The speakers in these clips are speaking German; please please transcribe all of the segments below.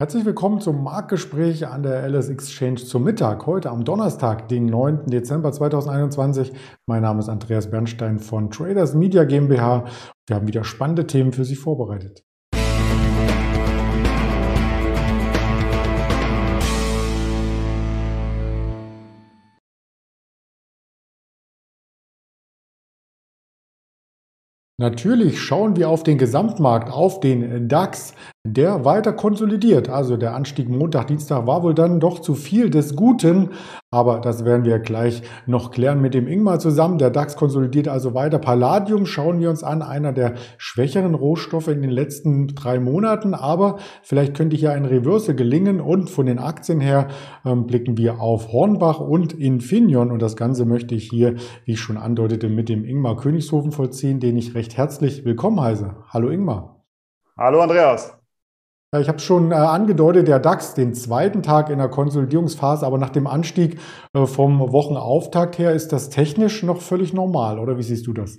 Herzlich willkommen zum Marktgespräch an der LS Exchange zum Mittag, heute am Donnerstag, den 9. Dezember 2021. Mein Name ist Andreas Bernstein von Traders Media GmbH. Wir haben wieder spannende Themen für Sie vorbereitet. Natürlich schauen wir auf den Gesamtmarkt, auf den DAX der weiter konsolidiert. Also der Anstieg Montag, Dienstag war wohl dann doch zu viel des Guten, aber das werden wir gleich noch klären mit dem Ingmar zusammen. Der DAX konsolidiert also weiter. Palladium schauen wir uns an, einer der schwächeren Rohstoffe in den letzten drei Monaten, aber vielleicht könnte hier ein Reverse gelingen und von den Aktien her ähm, blicken wir auf Hornbach und Infineon und das Ganze möchte ich hier, wie ich schon andeutete, mit dem Ingmar Königshofen vollziehen, den ich recht herzlich willkommen heiße. Hallo Ingmar. Hallo Andreas. Ich habe schon äh, angedeutet, der DAX den zweiten Tag in der Konsolidierungsphase, aber nach dem Anstieg äh, vom Wochenauftakt her ist das technisch noch völlig normal, oder wie siehst du das?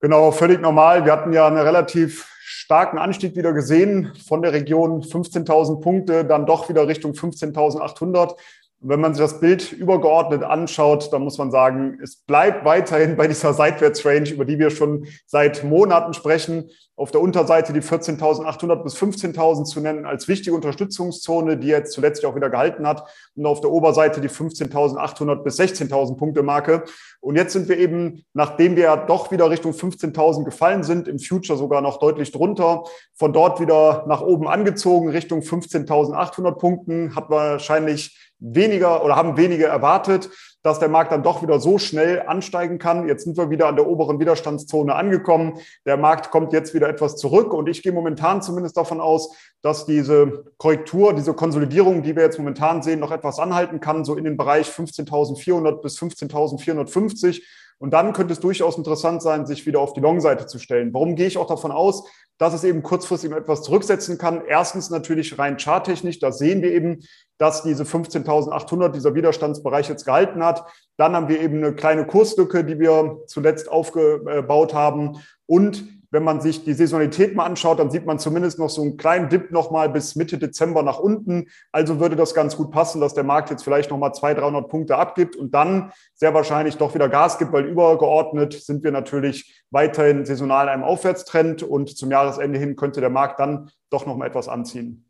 Genau, völlig normal. Wir hatten ja einen relativ starken Anstieg wieder gesehen von der Region 15.000 Punkte, dann doch wieder Richtung 15.800. Wenn man sich das Bild übergeordnet anschaut, dann muss man sagen, es bleibt weiterhin bei dieser Seitwärtsrange, über die wir schon seit Monaten sprechen. Auf der Unterseite die 14.800 bis 15.000 zu nennen als wichtige Unterstützungszone, die jetzt zuletzt auch wieder gehalten hat. Und auf der Oberseite die 15.800 bis 16.000 Punkte Marke. Und jetzt sind wir eben, nachdem wir doch wieder Richtung 15.000 gefallen sind, im Future sogar noch deutlich drunter, von dort wieder nach oben angezogen Richtung 15.800 Punkten, hat wahrscheinlich weniger oder haben weniger erwartet, dass der Markt dann doch wieder so schnell ansteigen kann. Jetzt sind wir wieder an der oberen Widerstandszone angekommen. Der Markt kommt jetzt wieder etwas zurück und ich gehe momentan zumindest davon aus, dass diese Korrektur, diese Konsolidierung, die wir jetzt momentan sehen, noch etwas anhalten kann, so in den Bereich 15.400 bis 15.450. Und dann könnte es durchaus interessant sein, sich wieder auf die Long-Seite zu stellen. Warum gehe ich auch davon aus, dass es eben kurzfristig etwas zurücksetzen kann? Erstens natürlich rein charttechnisch. Da sehen wir eben, dass diese 15.800, dieser Widerstandsbereich jetzt gehalten hat. Dann haben wir eben eine kleine Kurslücke, die wir zuletzt aufgebaut haben. Und wenn man sich die Saisonalität mal anschaut, dann sieht man zumindest noch so einen kleinen Dip nochmal bis Mitte Dezember nach unten. Also würde das ganz gut passen, dass der Markt jetzt vielleicht nochmal 200, 300 Punkte abgibt und dann sehr wahrscheinlich doch wieder Gas gibt, weil übergeordnet sind wir natürlich weiterhin saisonal in einem Aufwärtstrend und zum Jahresende hin könnte der Markt dann doch nochmal etwas anziehen.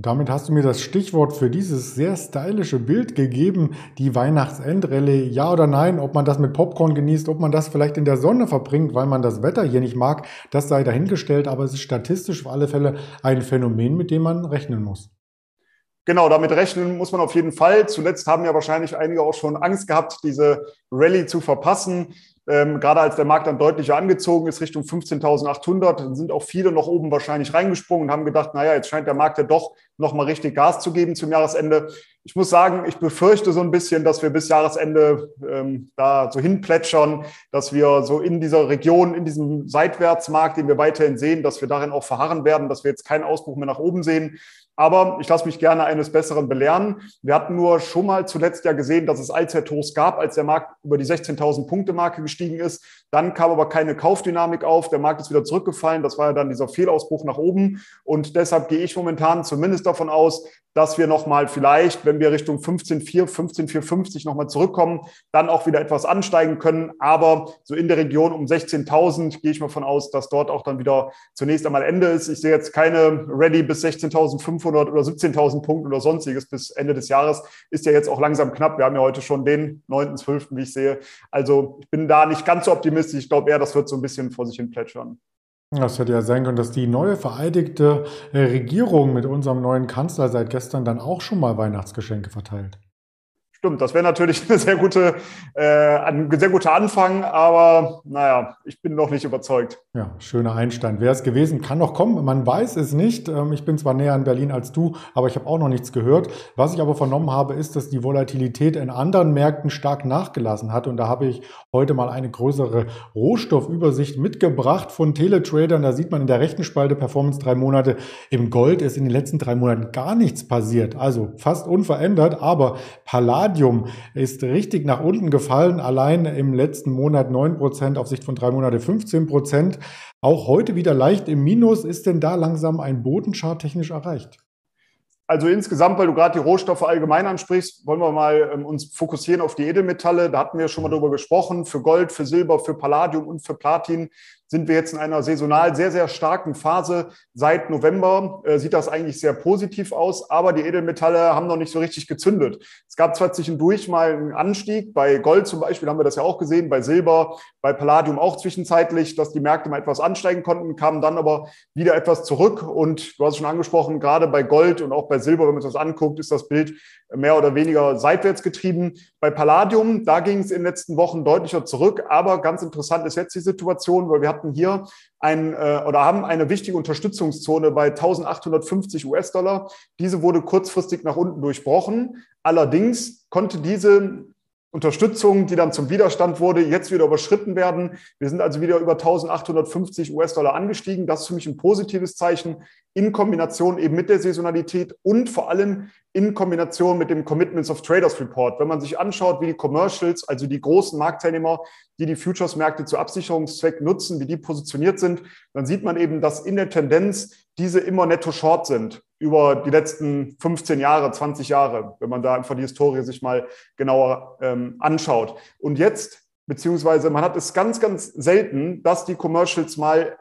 Damit hast du mir das Stichwort für dieses sehr stylische Bild gegeben, die Weihnachtsendrelle. Ja oder nein, ob man das mit Popcorn genießt, ob man das vielleicht in der Sonne verbringt, weil man das Wetter hier nicht mag, das sei dahingestellt, aber es ist statistisch auf alle Fälle ein Phänomen, mit dem man rechnen muss. Genau, damit rechnen muss man auf jeden Fall. Zuletzt haben ja wahrscheinlich einige auch schon Angst gehabt, diese Rallye zu verpassen. Ähm, gerade als der Markt dann deutlicher angezogen ist, Richtung 15.800, dann sind auch viele noch oben wahrscheinlich reingesprungen und haben gedacht, naja, jetzt scheint der Markt ja doch nochmal richtig Gas zu geben zum Jahresende. Ich muss sagen, ich befürchte so ein bisschen, dass wir bis Jahresende ähm, da so hinplätschern, dass wir so in dieser Region, in diesem Seitwärtsmarkt, den wir weiterhin sehen, dass wir darin auch verharren werden, dass wir jetzt keinen Ausbruch mehr nach oben sehen. Aber ich lasse mich gerne eines Besseren belehren. Wir hatten nur schon mal zuletzt ja gesehen, dass es Allzeithochs gab, als der Markt über die 16.000 Punkte Marke gestiegen ist. Dann kam aber keine Kaufdynamik auf. Der Markt ist wieder zurückgefallen. Das war ja dann dieser Fehlausbruch nach oben. Und deshalb gehe ich momentan zumindest davon aus, dass wir nochmal vielleicht, wenn wir Richtung 15,4, 15,450 nochmal zurückkommen, dann auch wieder etwas ansteigen können. Aber so in der Region um 16.000 gehe ich mal von aus, dass dort auch dann wieder zunächst einmal Ende ist. Ich sehe jetzt keine Ready bis 16.500 oder 17.000 Punkte oder sonstiges bis Ende des Jahres. Ist ja jetzt auch langsam knapp. Wir haben ja heute schon den 9.12., wie ich sehe. Also ich bin da nicht ganz so optimistisch. Ich glaube eher, das wird so ein bisschen vor sich hin plätschern. Das hätte ja sein können, dass die neue vereidigte äh, Regierung mit unserem neuen Kanzler seit gestern dann auch schon mal Weihnachtsgeschenke verteilt. Stimmt, das wäre natürlich eine sehr gute, äh, ein sehr guter Anfang, aber naja, ich bin noch nicht überzeugt. Ja, schöner Einstand. Wäre es gewesen, kann noch kommen, man weiß es nicht. Ähm, ich bin zwar näher an Berlin als du, aber ich habe auch noch nichts gehört. Was ich aber vernommen habe, ist, dass die Volatilität in anderen Märkten stark nachgelassen hat. Und da habe ich heute mal eine größere Rohstoffübersicht mitgebracht von Teletradern. Da sieht man in der rechten Spalte Performance drei Monate. Im Gold ist in den letzten drei Monaten gar nichts passiert. Also fast unverändert, aber Palladium Palladium ist richtig nach unten gefallen, allein im letzten Monat 9%, auf Sicht von drei Monate 15%. Auch heute wieder leicht im Minus. Ist denn da langsam ein Bodenchart technisch erreicht? Also insgesamt, weil du gerade die Rohstoffe allgemein ansprichst, wollen wir mal ähm, uns fokussieren auf die Edelmetalle. Da hatten wir schon mal drüber gesprochen. Für Gold, für Silber, für Palladium und für Platin sind wir jetzt in einer saisonal sehr, sehr starken Phase. Seit November äh, sieht das eigentlich sehr positiv aus, aber die Edelmetalle haben noch nicht so richtig gezündet. Es gab zwar zwischendurch mal einen Anstieg, bei Gold zum Beispiel haben wir das ja auch gesehen, bei Silber, bei Palladium auch zwischenzeitlich, dass die Märkte mal etwas ansteigen konnten, kamen dann aber wieder etwas zurück. Und du hast es schon angesprochen, gerade bei Gold und auch bei Silber, wenn man sich das anguckt, ist das Bild mehr oder weniger seitwärts getrieben. Bei Palladium, da ging es in den letzten Wochen deutlicher zurück, aber ganz interessant ist jetzt die Situation, weil wir hatten hier ein äh, oder haben eine wichtige Unterstützungszone bei 1850 US-Dollar. Diese wurde kurzfristig nach unten durchbrochen. Allerdings konnte diese Unterstützung, die dann zum Widerstand wurde, jetzt wieder überschritten werden. Wir sind also wieder über 1850 US-Dollar angestiegen. Das ist für mich ein positives Zeichen in Kombination eben mit der Saisonalität und vor allem in Kombination mit dem Commitments of Traders Report. Wenn man sich anschaut, wie die Commercials, also die großen Marktteilnehmer, die die Futures-Märkte zu Absicherungszwecken nutzen, wie die positioniert sind, dann sieht man eben, dass in der Tendenz diese immer netto short sind über die letzten 15 Jahre, 20 Jahre, wenn man da einfach die Historie sich mal genauer ähm, anschaut. Und jetzt, beziehungsweise man hat es ganz, ganz selten, dass die Commercials mal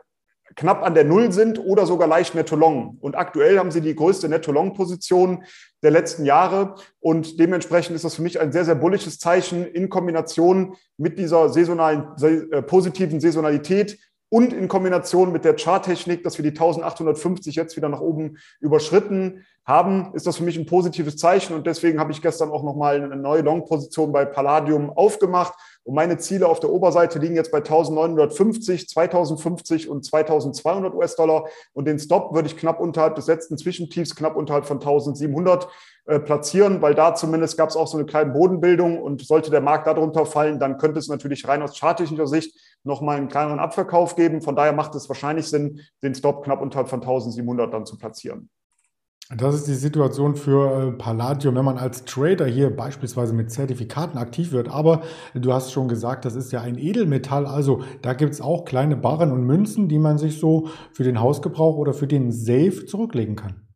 knapp an der Null sind oder sogar leicht Netto-Long. Und aktuell haben sie die größte Netto-Long-Position der letzten Jahre. Und dementsprechend ist das für mich ein sehr, sehr bullisches Zeichen in Kombination mit dieser saisonalen, äh, positiven Saisonalität, und in Kombination mit der Charttechnik, dass wir die 1850 jetzt wieder nach oben überschritten haben, ist das für mich ein positives Zeichen. Und deswegen habe ich gestern auch nochmal eine neue Long-Position bei Palladium aufgemacht. Und meine Ziele auf der Oberseite liegen jetzt bei 1950, 2050 und 2200 US-Dollar. Und den Stop würde ich knapp unterhalb des letzten Zwischentiefs, knapp unterhalb von 1700 äh, platzieren, weil da zumindest gab es auch so eine kleine Bodenbildung. Und sollte der Markt darunter fallen, dann könnte es natürlich rein aus charttechnischer Sicht nochmal einen kleineren Abverkauf geben. Von daher macht es wahrscheinlich Sinn, den Stop knapp unterhalb von 1700 dann zu platzieren. Das ist die Situation für äh, Palladium, wenn man als Trader hier beispielsweise mit Zertifikaten aktiv wird. Aber du hast schon gesagt, das ist ja ein Edelmetall. Also da gibt es auch kleine Barren und Münzen, die man sich so für den Hausgebrauch oder für den Safe zurücklegen kann.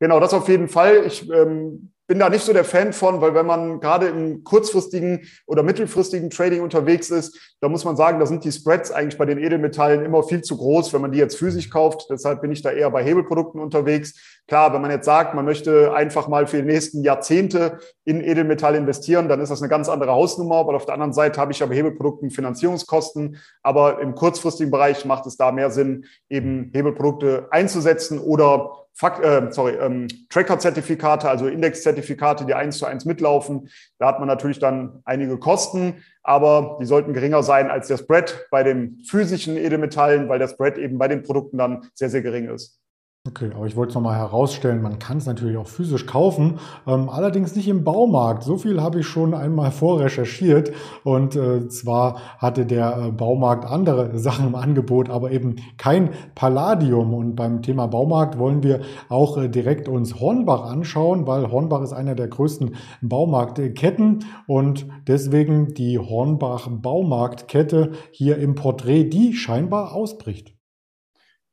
Genau, das auf jeden Fall. Ich ähm, bin da nicht so der Fan von, weil wenn man gerade im kurzfristigen oder mittelfristigen Trading unterwegs ist, da muss man sagen, da sind die Spreads eigentlich bei den Edelmetallen immer viel zu groß, wenn man die jetzt physisch kauft. Deshalb bin ich da eher bei Hebelprodukten unterwegs. Klar, wenn man jetzt sagt, man möchte einfach mal für die nächsten Jahrzehnte in Edelmetall investieren, dann ist das eine ganz andere Hausnummer. Aber auf der anderen Seite habe ich aber Hebelprodukten Finanzierungskosten. Aber im kurzfristigen Bereich macht es da mehr Sinn, eben Hebelprodukte einzusetzen oder Fakt, äh, sorry, ähm, Tracker-Zertifikate, also Index-Zertifikate, die eins zu eins mitlaufen. Da hat man natürlich dann einige Kosten, aber die sollten geringer sein als der Spread bei den physischen Edelmetallen, weil der Spread eben bei den Produkten dann sehr, sehr gering ist. Okay, aber ich wollte es nochmal herausstellen, man kann es natürlich auch physisch kaufen, ähm, allerdings nicht im Baumarkt. So viel habe ich schon einmal vorrecherchiert und äh, zwar hatte der äh, Baumarkt andere Sachen im Angebot, aber eben kein Palladium. Und beim Thema Baumarkt wollen wir auch äh, direkt uns Hornbach anschauen, weil Hornbach ist einer der größten Baumarktketten und deswegen die Hornbach Baumarktkette hier im Porträt, die scheinbar ausbricht.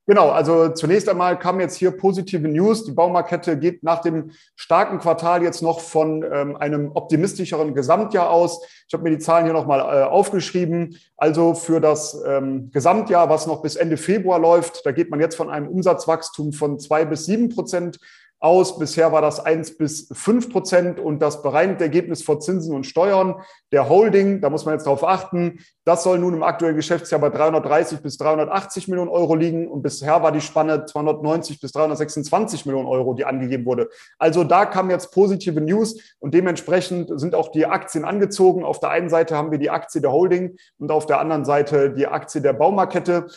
Genau, also zunächst einmal kam jetzt hier positive News. Die Baumarkette geht nach dem starken Quartal jetzt noch von ähm, einem optimistischeren Gesamtjahr aus. Ich habe mir die Zahlen hier nochmal äh, aufgeschrieben. Also für das ähm, Gesamtjahr, was noch bis Ende Februar läuft, da geht man jetzt von einem Umsatzwachstum von zwei bis sieben Prozent aus. Bisher war das eins bis fünf Prozent und das bereinigte Ergebnis vor Zinsen und Steuern der Holding, da muss man jetzt darauf achten, das soll nun im aktuellen Geschäftsjahr bei 330 bis 380 Millionen Euro liegen und bisher war die Spanne 290 bis 326 Millionen Euro, die angegeben wurde. Also da kam jetzt positive News und dementsprechend sind auch die Aktien angezogen. Auf der einen Seite haben wir die Aktie der Holding und auf der anderen Seite die Aktie der Baumarkette.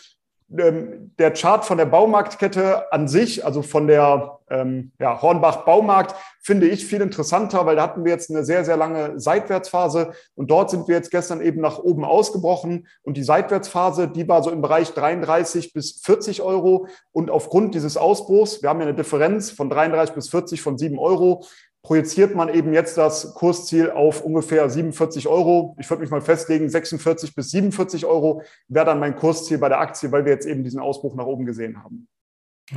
Ähm, der Chart von der Baumarktkette an sich, also von der ähm, ja, Hornbach Baumarkt, finde ich viel interessanter, weil da hatten wir jetzt eine sehr, sehr lange Seitwärtsphase und dort sind wir jetzt gestern eben nach oben ausgebrochen und die Seitwärtsphase, die war so im Bereich 33 bis 40 Euro und aufgrund dieses Ausbruchs, wir haben ja eine Differenz von 33 bis 40 von 7 Euro, projiziert man eben jetzt das Kursziel auf ungefähr 47 Euro. Ich würde mich mal festlegen, 46 bis 47 Euro wäre dann mein Kursziel bei der Aktie, weil wir jetzt eben diesen Ausbruch nach oben gesehen haben.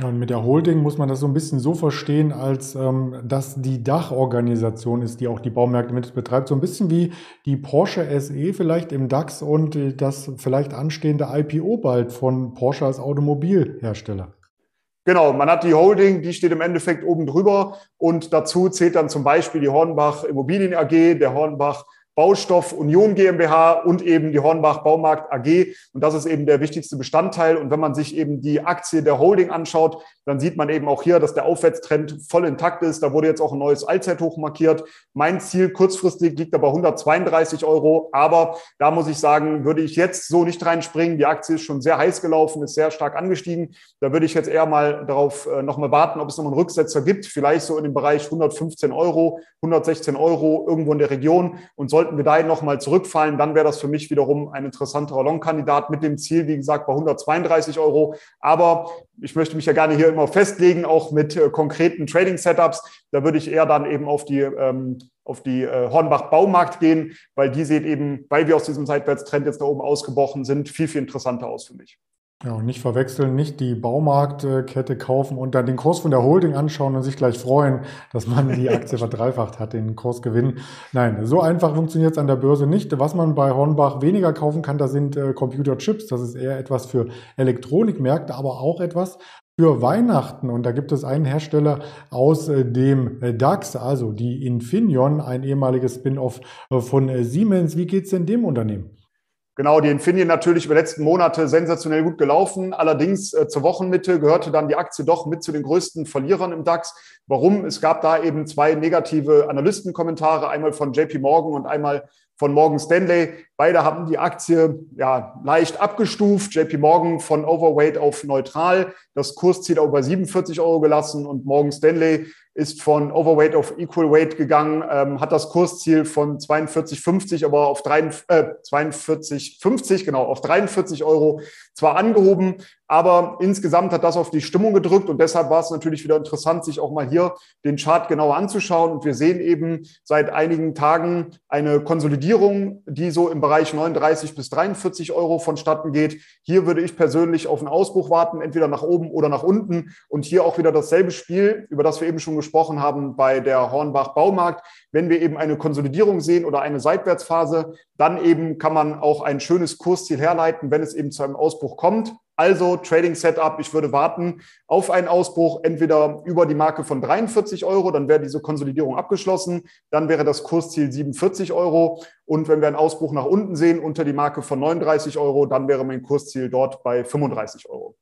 Und mit der Holding muss man das so ein bisschen so verstehen, als ähm, dass die Dachorganisation ist, die auch die Baumärkte mit betreibt. So ein bisschen wie die Porsche SE vielleicht im DAX und äh, das vielleicht anstehende IPO bald von Porsche als Automobilhersteller. Genau, man hat die Holding, die steht im Endeffekt oben drüber. Und dazu zählt dann zum Beispiel die Hornbach Immobilien AG, der Hornbach Baustoff Union GmbH und eben die Hornbach Baumarkt AG. Und das ist eben der wichtigste Bestandteil. Und wenn man sich eben die Aktie der Holding anschaut, dann sieht man eben auch hier, dass der Aufwärtstrend voll intakt ist. Da wurde jetzt auch ein neues Allzeithoch markiert. Mein Ziel kurzfristig liegt aber 132 Euro. Aber da muss ich sagen, würde ich jetzt so nicht reinspringen. Die Aktie ist schon sehr heiß gelaufen, ist sehr stark angestiegen. Da würde ich jetzt eher mal darauf äh, nochmal warten, ob es nochmal einen Rücksetzer gibt. Vielleicht so in dem Bereich 115 Euro, 116 Euro irgendwo in der Region. Und sollten sollten wir da nochmal zurückfallen, dann wäre das für mich wiederum ein interessanterer Long-Kandidat mit dem Ziel, wie gesagt, bei 132 Euro. Aber ich möchte mich ja gerne hier immer festlegen, auch mit äh, konkreten Trading-Setups. Da würde ich eher dann eben auf die, ähm, auf die äh, Hornbach Baumarkt gehen, weil die sieht eben, weil wir aus diesem Seitwärtstrend jetzt da oben ausgebrochen sind, viel, viel interessanter aus für mich. Ja, und nicht verwechseln, nicht die Baumarktkette kaufen und dann den Kurs von der Holding anschauen und sich gleich freuen, dass man die Aktie verdreifacht hat, den Kursgewinn. Nein, so einfach funktioniert es an der Börse nicht. Was man bei Hornbach weniger kaufen kann, das sind äh, Computerchips. Das ist eher etwas für Elektronikmärkte, aber auch etwas für Weihnachten. Und da gibt es einen Hersteller aus äh, dem DAX, also die Infineon, ein ehemaliges Spin-off äh, von Siemens. Wie geht's denn dem Unternehmen? Genau, die Infineon natürlich über die letzten Monate sensationell gut gelaufen. Allerdings äh, zur Wochenmitte gehörte dann die Aktie doch mit zu den größten Verlierern im DAX. Warum? Es gab da eben zwei negative Analystenkommentare, einmal von JP Morgan und einmal von Morgan Stanley. Beide haben die Aktie ja leicht abgestuft. JP Morgan von Overweight auf neutral, das Kursziel bei 47 Euro gelassen und Morgan Stanley ist von Overweight auf Equal Weight gegangen, ähm, hat das Kursziel von 42,50 aber auf 3, äh, 42,50 genau auf 43 Euro zwar angehoben, aber insgesamt hat das auf die Stimmung gedrückt und deshalb war es natürlich wieder interessant, sich auch mal hier den Chart genauer anzuschauen. Und wir sehen eben seit einigen Tagen eine Konsolidierung, die so im Bereich 39 bis 43 Euro vonstatten geht. Hier würde ich persönlich auf einen Ausbruch warten, entweder nach oben oder nach unten. Und hier auch wieder dasselbe Spiel, über das wir eben schon gesprochen haben bei der Hornbach Baumarkt. Wenn wir eben eine Konsolidierung sehen oder eine Seitwärtsphase, dann eben kann man auch ein schönes Kursziel herleiten, wenn es eben zu einem Ausbruch kommt. Also Trading Setup, ich würde warten auf einen Ausbruch, entweder über die Marke von 43 Euro, dann wäre diese Konsolidierung abgeschlossen, dann wäre das Kursziel 47 Euro und wenn wir einen Ausbruch nach unten sehen unter die Marke von 39 Euro, dann wäre mein Kursziel dort bei 35 Euro.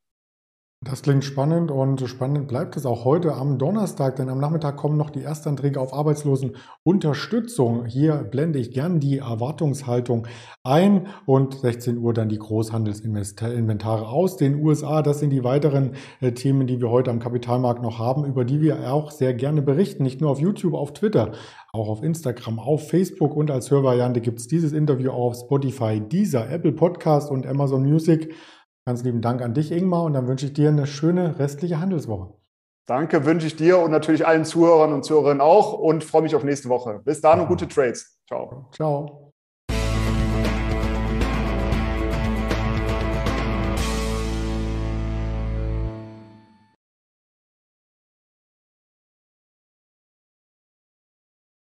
Das klingt spannend und spannend bleibt es auch heute am Donnerstag, denn am Nachmittag kommen noch die Erstanträge auf Arbeitslosenunterstützung. Hier blende ich gern die Erwartungshaltung ein und 16 Uhr dann die Großhandelsinventare aus den USA. Das sind die weiteren äh, Themen, die wir heute am Kapitalmarkt noch haben, über die wir auch sehr gerne berichten. Nicht nur auf YouTube, auf Twitter, auch auf Instagram, auf Facebook und als Hörvariante gibt es dieses Interview auf Spotify, dieser Apple Podcast und Amazon Music. Ganz lieben Dank an dich, Ingmar, und dann wünsche ich dir eine schöne restliche Handelswoche. Danke, wünsche ich dir und natürlich allen Zuhörern und Zuhörerinnen auch und freue mich auf nächste Woche. Bis dann und gute Trades. Ciao. Ciao.